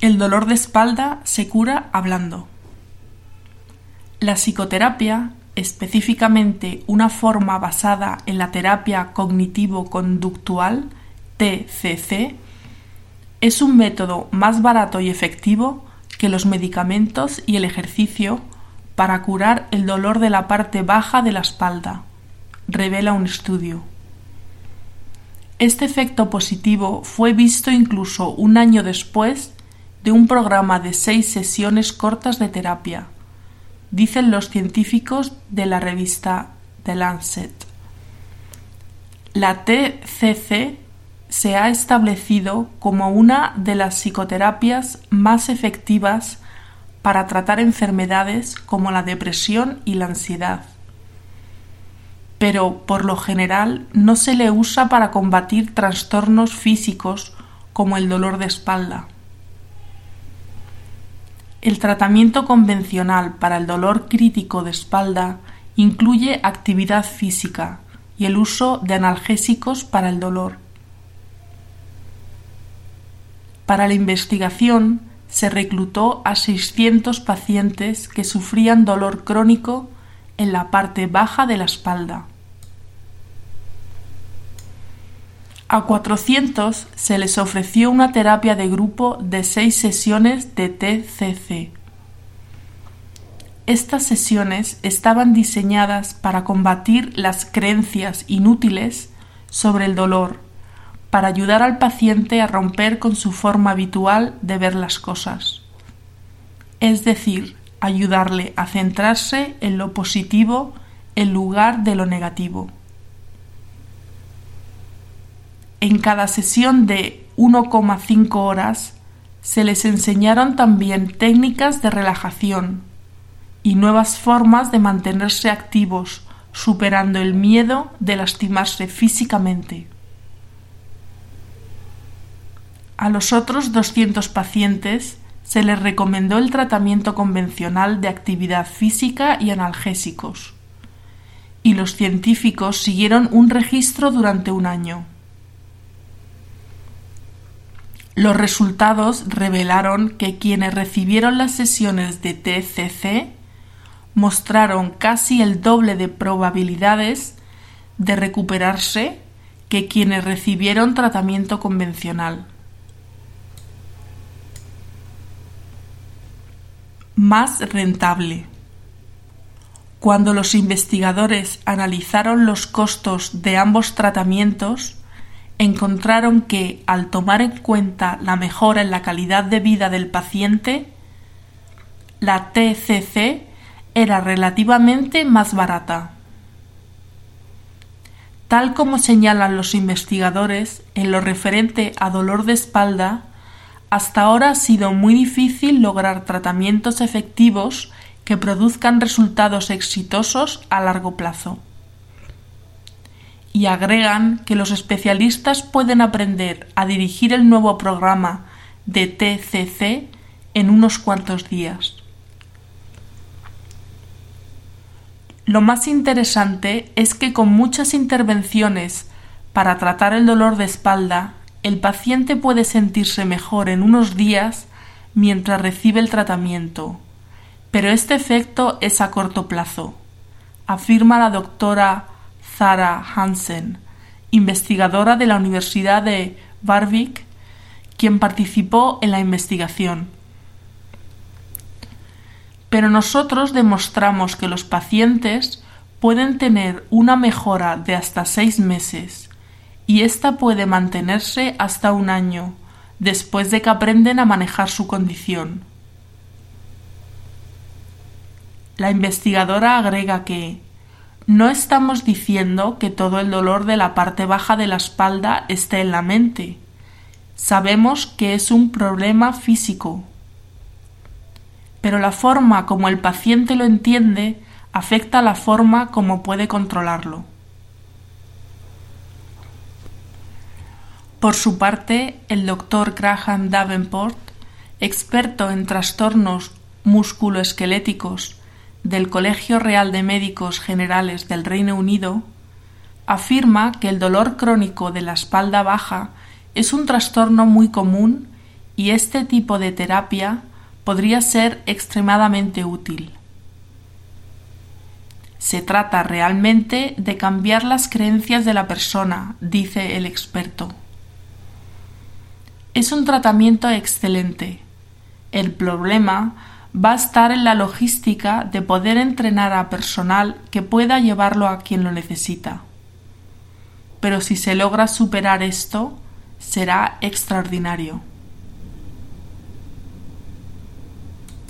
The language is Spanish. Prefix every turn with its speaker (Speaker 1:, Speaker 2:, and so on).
Speaker 1: El dolor de espalda se cura hablando. La psicoterapia, específicamente una forma basada en la terapia cognitivo-conductual, TCC, es un método más barato y efectivo que los medicamentos y el ejercicio para curar el dolor de la parte baja de la espalda, revela un estudio. Este efecto positivo fue visto incluso un año después de un programa de seis sesiones cortas de terapia, dicen los científicos de la revista The Lancet. La TCC se ha establecido como una de las psicoterapias más efectivas para tratar enfermedades como la depresión y la ansiedad. Pero por lo general no se le usa para combatir trastornos físicos como el dolor de espalda. El tratamiento convencional para el dolor crítico de espalda incluye actividad física y el uso de analgésicos para el dolor. Para la investigación se reclutó a 600 pacientes que sufrían dolor crónico en la parte baja de la espalda. A 400 se les ofreció una terapia de grupo de seis sesiones de TCC. Estas sesiones estaban diseñadas para combatir las creencias inútiles sobre el dolor, para ayudar al paciente a romper con su forma habitual de ver las cosas. Es decir, ayudarle a centrarse en lo positivo en lugar de lo negativo. En cada sesión de 1,5 horas se les enseñaron también técnicas de relajación y nuevas formas de mantenerse activos, superando el miedo de lastimarse físicamente. A los otros 200 pacientes se les recomendó el tratamiento convencional de actividad física y analgésicos, y los científicos siguieron un registro durante un año. Los resultados revelaron que quienes recibieron las sesiones de TCC mostraron casi el doble de probabilidades de recuperarse que quienes recibieron tratamiento convencional. Más rentable. Cuando los investigadores analizaron los costos de ambos tratamientos, encontraron que, al tomar en cuenta la mejora en la calidad de vida del paciente, la TCC era relativamente más barata. Tal como señalan los investigadores en lo referente a dolor de espalda, hasta ahora ha sido muy difícil lograr tratamientos efectivos que produzcan resultados exitosos a largo plazo y agregan que los especialistas pueden aprender a dirigir el nuevo programa de TCC en unos cuantos días. Lo más interesante es que con muchas intervenciones para tratar el dolor de espalda, el paciente puede sentirse mejor en unos días mientras recibe el tratamiento, pero este efecto es a corto plazo, afirma la doctora Zara Hansen, investigadora de la Universidad de Warwick, quien participó en la investigación. Pero nosotros demostramos que los pacientes pueden tener una mejora de hasta seis meses y esta puede mantenerse hasta un año después de que aprenden a manejar su condición. La investigadora agrega que no estamos diciendo que todo el dolor de la parte baja de la espalda esté en la mente. Sabemos que es un problema físico. Pero la forma como el paciente lo entiende afecta la forma como puede controlarlo. Por su parte, el doctor Graham Davenport, experto en trastornos musculoesqueléticos del Colegio Real de Médicos Generales del Reino Unido afirma que el dolor crónico de la espalda baja es un trastorno muy común y este tipo de terapia podría ser extremadamente útil. Se trata realmente de cambiar las creencias de la persona, dice el experto. Es un tratamiento excelente. El problema va a estar en la logística de poder entrenar a personal que pueda llevarlo a quien lo necesita. Pero si se logra superar esto, será extraordinario.